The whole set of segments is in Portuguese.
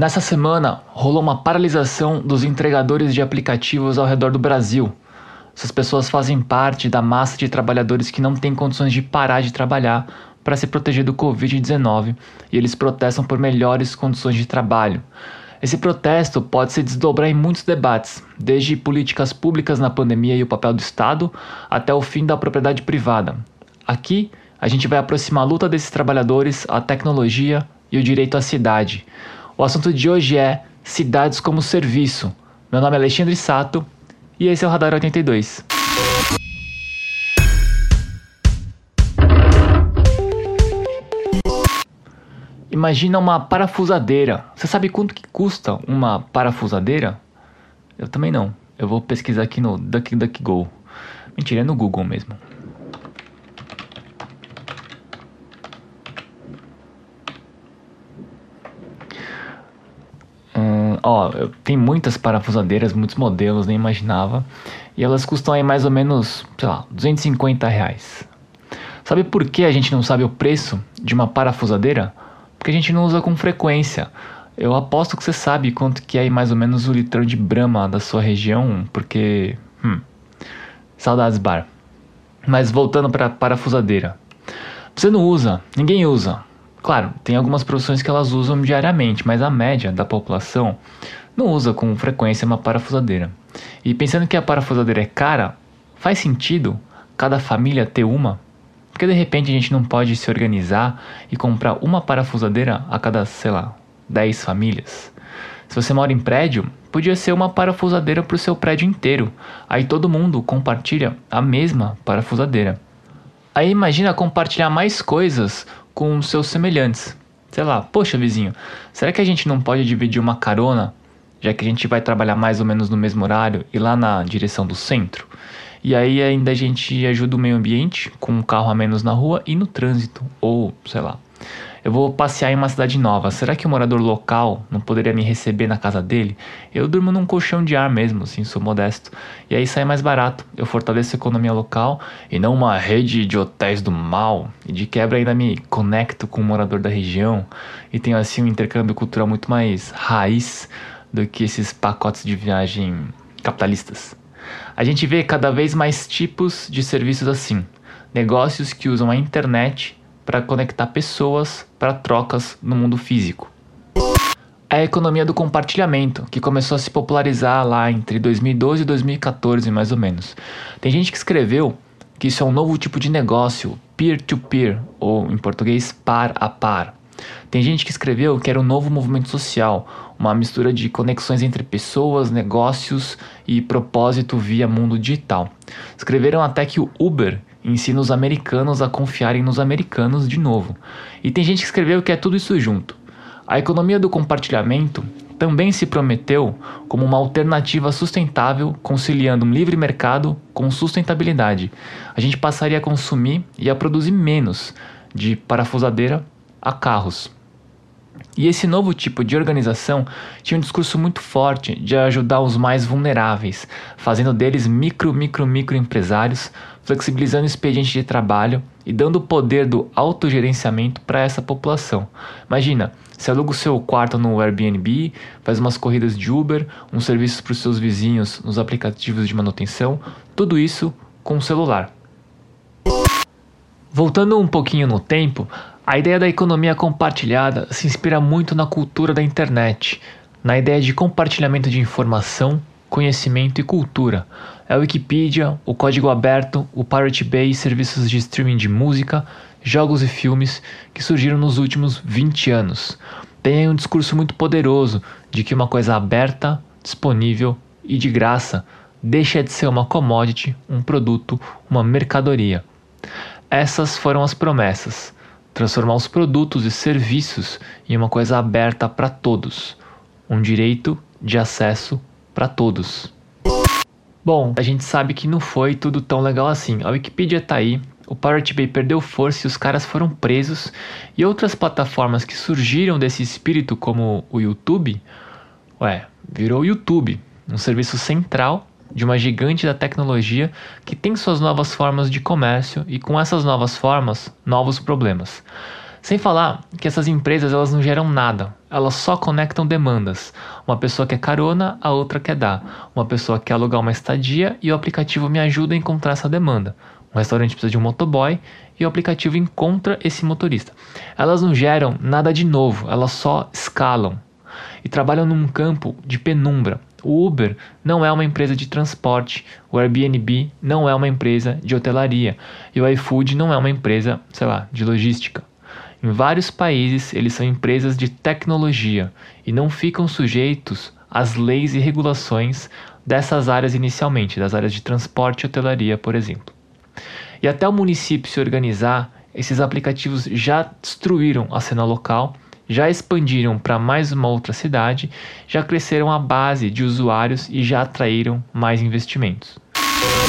Nessa semana, rolou uma paralisação dos entregadores de aplicativos ao redor do Brasil. Essas pessoas fazem parte da massa de trabalhadores que não têm condições de parar de trabalhar para se proteger do Covid-19 e eles protestam por melhores condições de trabalho. Esse protesto pode se desdobrar em muitos debates, desde políticas públicas na pandemia e o papel do Estado, até o fim da propriedade privada. Aqui, a gente vai aproximar a luta desses trabalhadores à tecnologia e o direito à cidade. O assunto de hoje é Cidades como Serviço. Meu nome é Alexandre Sato e esse é o Radar 82. Imagina uma parafusadeira. Você sabe quanto que custa uma parafusadeira? Eu também não. Eu vou pesquisar aqui no DuckDuckGo. Mentira, é no Google mesmo. Ó, tem muitas parafusadeiras, muitos modelos, nem imaginava. E elas custam aí mais ou menos, sei lá, 250 reais. Sabe por que a gente não sabe o preço de uma parafusadeira? porque a gente não usa com frequência. Eu aposto que você sabe quanto que é mais ou menos o litrão de Brahma da sua região, porque. Hum, saudades bar. Mas voltando para parafusadeira. Você não usa, ninguém usa. Claro, tem algumas profissões que elas usam diariamente, mas a média da população não usa com frequência uma parafusadeira. E pensando que a parafusadeira é cara, faz sentido cada família ter uma? Porque de repente a gente não pode se organizar e comprar uma parafusadeira a cada, sei lá, 10 famílias. Se você mora em prédio, podia ser uma parafusadeira para o seu prédio inteiro. Aí todo mundo compartilha a mesma parafusadeira. Aí imagina compartilhar mais coisas com seus semelhantes. Sei lá, poxa vizinho, será que a gente não pode dividir uma carona, já que a gente vai trabalhar mais ou menos no mesmo horário e lá na direção do centro? E aí ainda a gente ajuda o meio ambiente com um carro a menos na rua e no trânsito, ou sei lá. Eu vou passear em uma cidade nova. Será que o morador local não poderia me receber na casa dele? Eu durmo num colchão de ar mesmo, assim, sou modesto. E aí sai mais barato. Eu fortaleço a economia local e não uma rede de hotéis do mal. E de quebra ainda me conecto com o morador da região e tenho assim um intercâmbio cultural muito mais raiz do que esses pacotes de viagem capitalistas. A gente vê cada vez mais tipos de serviços assim. Negócios que usam a internet para conectar pessoas para trocas no mundo físico. É a economia do compartilhamento, que começou a se popularizar lá entre 2012 e 2014, mais ou menos. Tem gente que escreveu que isso é um novo tipo de negócio, peer-to-peer, -peer, ou em português, par a par. Tem gente que escreveu que era um novo movimento social, uma mistura de conexões entre pessoas, negócios e propósito via mundo digital. Escreveram até que o Uber ensina os americanos a confiarem nos americanos de novo. E tem gente que escreveu que é tudo isso junto. A economia do compartilhamento também se prometeu como uma alternativa sustentável, conciliando um livre mercado com sustentabilidade. A gente passaria a consumir e a produzir menos de parafusadeira a carros. E esse novo tipo de organização tinha um discurso muito forte de ajudar os mais vulneráveis, fazendo deles micro, micro, micro empresários, flexibilizando o expediente de trabalho e dando o poder do autogerenciamento para essa população. Imagina, você aluga o seu quarto no Airbnb, faz umas corridas de Uber, um serviço para os seus vizinhos nos aplicativos de manutenção, tudo isso com o celular. Voltando um pouquinho no tempo, a ideia da economia compartilhada se inspira muito na cultura da internet, na ideia de compartilhamento de informação, conhecimento e cultura. É a Wikipedia, o código aberto, o Pirate Bay serviços de streaming de música, jogos e filmes que surgiram nos últimos 20 anos. Tem um discurso muito poderoso de que uma coisa aberta, disponível e de graça deixa de ser uma commodity, um produto, uma mercadoria. Essas foram as promessas transformar os produtos e serviços em uma coisa aberta para todos, um direito de acesso para todos. Bom, a gente sabe que não foi tudo tão legal assim. A Wikipedia tá aí, o Pirate Bay perdeu força e os caras foram presos, e outras plataformas que surgiram desse espírito, como o YouTube, ué, virou o YouTube, um serviço central de uma gigante da tecnologia que tem suas novas formas de comércio e com essas novas formas, novos problemas. Sem falar que essas empresas elas não geram nada, elas só conectam demandas. Uma pessoa quer carona, a outra quer dar. Uma pessoa quer alugar uma estadia e o aplicativo me ajuda a encontrar essa demanda. Um restaurante precisa de um motoboy e o aplicativo encontra esse motorista. Elas não geram nada de novo, elas só escalam e trabalham num campo de penumbra. O Uber não é uma empresa de transporte, o Airbnb não é uma empresa de hotelaria e o iFood não é uma empresa, sei lá, de logística. Em vários países, eles são empresas de tecnologia e não ficam sujeitos às leis e regulações dessas áreas inicialmente, das áreas de transporte e hotelaria, por exemplo. E até o município se organizar, esses aplicativos já destruíram a cena local já expandiram para mais uma outra cidade, já cresceram a base de usuários e já atraíram mais investimentos.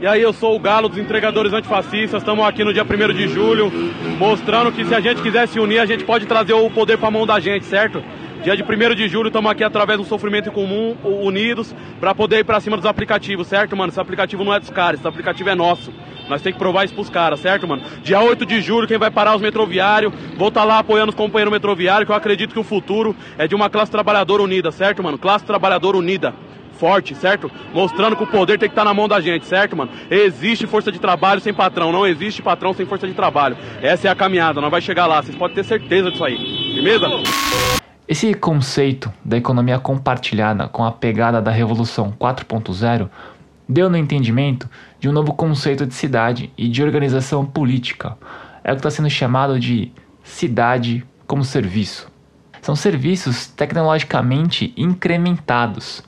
E aí, eu sou o Galo dos Entregadores Antifascistas. Estamos aqui no dia 1 de julho, mostrando que se a gente quiser se unir, a gente pode trazer o poder para a mão da gente, certo? Dia de 1 de julho, estamos aqui através do sofrimento comum, unidos, para poder ir para cima dos aplicativos, certo, mano? Esse aplicativo não é dos caras, esse aplicativo é nosso. Nós temos que provar isso pros caras, certo, mano? Dia 8 de julho, quem vai parar os metroviários, vou estar tá lá apoiando os companheiros metroviários, que eu acredito que o futuro é de uma classe trabalhadora unida, certo, mano? Classe trabalhadora unida forte, certo? Mostrando que o poder tem que estar tá na mão da gente, certo, mano? Existe força de trabalho sem patrão, não existe patrão sem força de trabalho. Essa é a caminhada, nós vai chegar lá, vocês podem ter certeza disso aí. Firmeza? Esse conceito da economia compartilhada com a pegada da Revolução 4.0 deu no entendimento de um novo conceito de cidade e de organização política. É o que está sendo chamado de cidade como serviço. São serviços tecnologicamente incrementados.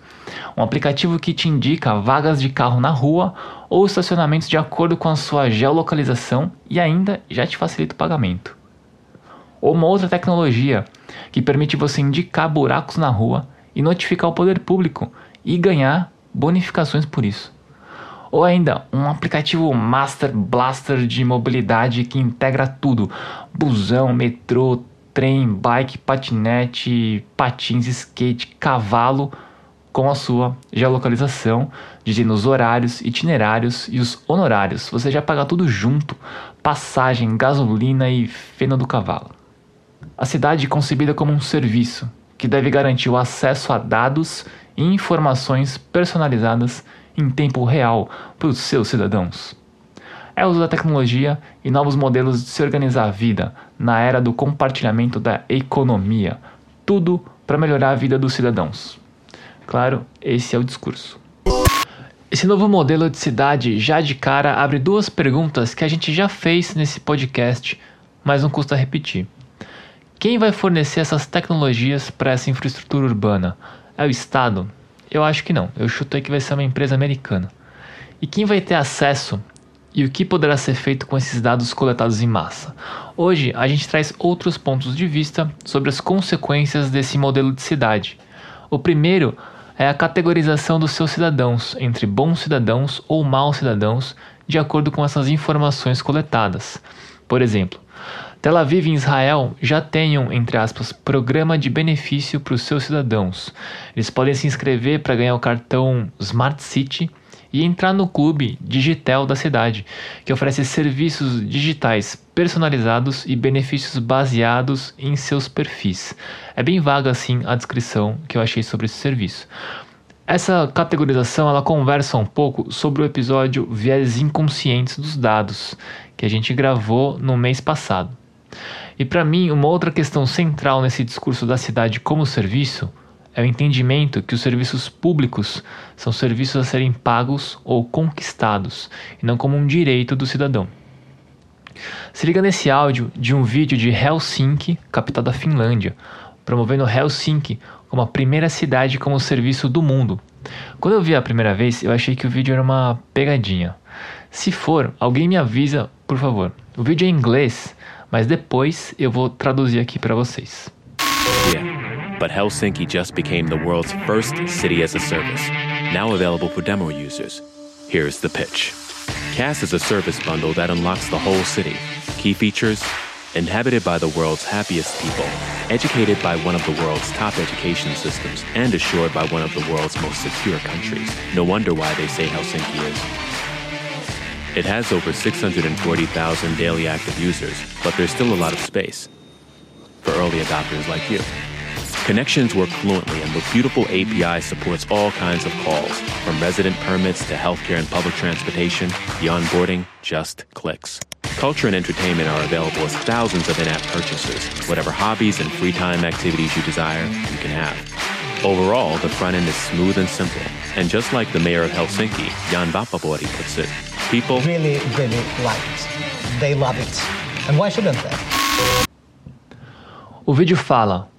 Um aplicativo que te indica vagas de carro na rua ou estacionamentos de acordo com a sua geolocalização e ainda já te facilita o pagamento. Ou uma outra tecnologia que permite você indicar buracos na rua e notificar o poder público e ganhar bonificações por isso. Ou ainda, um aplicativo Master Blaster de mobilidade que integra tudo: busão, metrô, trem, bike, patinete, patins, skate, cavalo, com a sua geolocalização, dizendo os horários, itinerários e os honorários. Você já paga tudo junto: passagem, gasolina e feno do cavalo. A cidade é concebida como um serviço que deve garantir o acesso a dados e informações personalizadas em tempo real para os seus cidadãos. É o uso da tecnologia e novos modelos de se organizar a vida na era do compartilhamento da economia, tudo para melhorar a vida dos cidadãos. Claro, esse é o discurso. Esse novo modelo de cidade já de cara abre duas perguntas que a gente já fez nesse podcast, mas não custa repetir. Quem vai fornecer essas tecnologias para essa infraestrutura urbana? É o Estado? Eu acho que não. Eu chutei que vai ser uma empresa americana. E quem vai ter acesso e o que poderá ser feito com esses dados coletados em massa? Hoje a gente traz outros pontos de vista sobre as consequências desse modelo de cidade. O primeiro é a categorização dos seus cidadãos entre bons cidadãos ou maus cidadãos, de acordo com essas informações coletadas. Por exemplo, Tel Aviv e Israel já um, entre aspas, programa de benefício para os seus cidadãos. Eles podem se inscrever para ganhar o cartão Smart City e entrar no clube Digitel da cidade, que oferece serviços digitais personalizados e benefícios baseados em seus perfis. É bem vaga assim a descrição que eu achei sobre esse serviço. Essa categorização ela conversa um pouco sobre o episódio Viés Inconscientes dos Dados, que a gente gravou no mês passado. E para mim, uma outra questão central nesse discurso da cidade como serviço é o entendimento que os serviços públicos são serviços a serem pagos ou conquistados, e não como um direito do cidadão. Se liga nesse áudio de um vídeo de Helsinki, capital da Finlândia, promovendo Helsinki como a primeira cidade como serviço do mundo. Quando eu vi a primeira vez, eu achei que o vídeo era uma pegadinha. Se for, alguém me avisa, por favor. O vídeo é em inglês, mas depois eu vou traduzir aqui para vocês. Yeah, but Helsinki just became the world's first city as a service, now available for demo users. Here's the pitch. CAS is a service bundle that unlocks the whole city. Key features inhabited by the world's happiest people, educated by one of the world's top education systems, and assured by one of the world's most secure countries. No wonder why they say Helsinki is it has over 640,000 daily active users, but there's still a lot of space. for early adopters like you. Connections work fluently, and the beautiful API supports all kinds of calls, from resident permits to healthcare and public transportation. The onboarding just clicks. Culture and entertainment are available as thousands of in app purchases. Whatever hobbies and free time activities you desire, you can have. Overall, the front end is smooth and simple. And just like the mayor of Helsinki, Jan Vapapori puts it, people really, really like it. They love it. And why shouldn't they? O vídeo fala: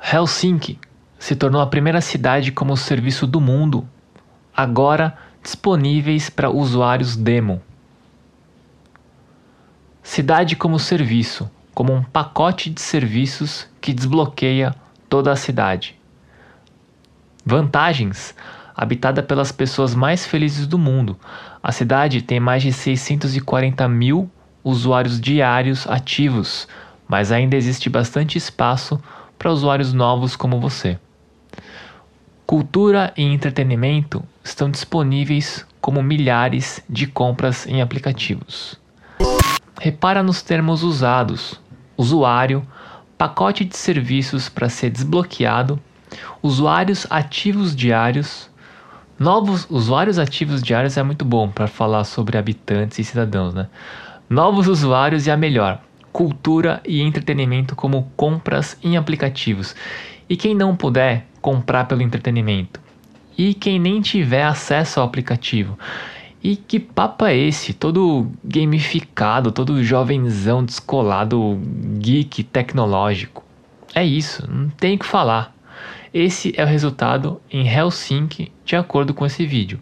Helsinki se tornou a primeira cidade como serviço do mundo, agora disponíveis para usuários demo. Cidade como serviço, como um pacote de serviços que desbloqueia toda a cidade. Vantagens: habitada pelas pessoas mais felizes do mundo. A cidade tem mais de 640 mil usuários diários ativos, mas ainda existe bastante espaço para usuários novos como você. Cultura e entretenimento estão disponíveis como milhares de compras em aplicativos. Repara nos termos usados: usuário, pacote de serviços para ser desbloqueado, usuários ativos diários. Novos usuários ativos diários é muito bom para falar sobre habitantes e cidadãos, né? Novos usuários e a melhor, cultura e entretenimento como compras em aplicativos. E quem não puder comprar pelo entretenimento? E quem nem tiver acesso ao aplicativo? E que papo é esse? Todo gamificado, todo jovenzão descolado, geek tecnológico. É isso, não tem o que falar. Esse é o resultado em Helsinki, de acordo com esse vídeo.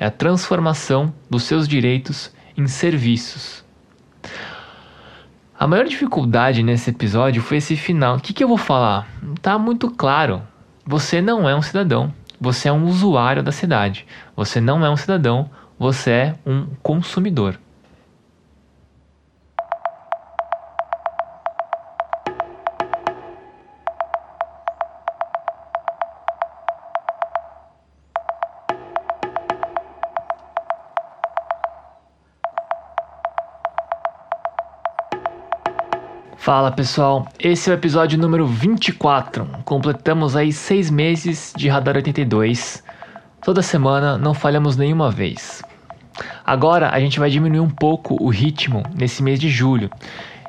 É a transformação dos seus direitos em serviços. A maior dificuldade nesse episódio foi esse final. O que, que eu vou falar? Tá muito claro. Você não é um cidadão. Você é um usuário da cidade. Você não é um cidadão. Você é um consumidor. Fala pessoal, esse é o episódio número 24. Completamos aí seis meses de Radar 82. Toda semana não falhamos nenhuma vez. Agora a gente vai diminuir um pouco o ritmo nesse mês de julho.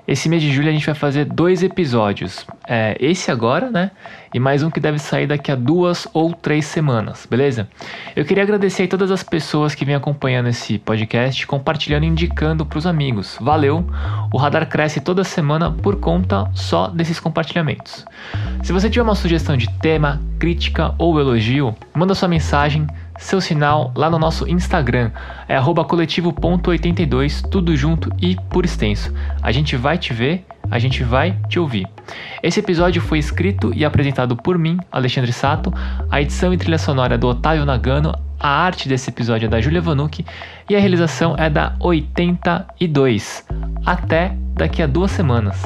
Esse mês de julho a gente vai fazer dois episódios. É, esse agora, né? E mais um que deve sair daqui a duas ou três semanas, beleza? Eu queria agradecer a todas as pessoas que vêm acompanhando esse podcast, compartilhando e indicando para os amigos. Valeu! O radar cresce toda semana por conta só desses compartilhamentos. Se você tiver uma sugestão de tema, crítica ou elogio, manda sua mensagem seu sinal lá no nosso Instagram, é coletivo.82, tudo junto e por extenso. A gente vai te ver, a gente vai te ouvir. Esse episódio foi escrito e apresentado por mim, Alexandre Sato, a edição e trilha sonora é do Otávio Nagano, a arte desse episódio é da Julia Vanucci e a realização é da 82. Até daqui a duas semanas.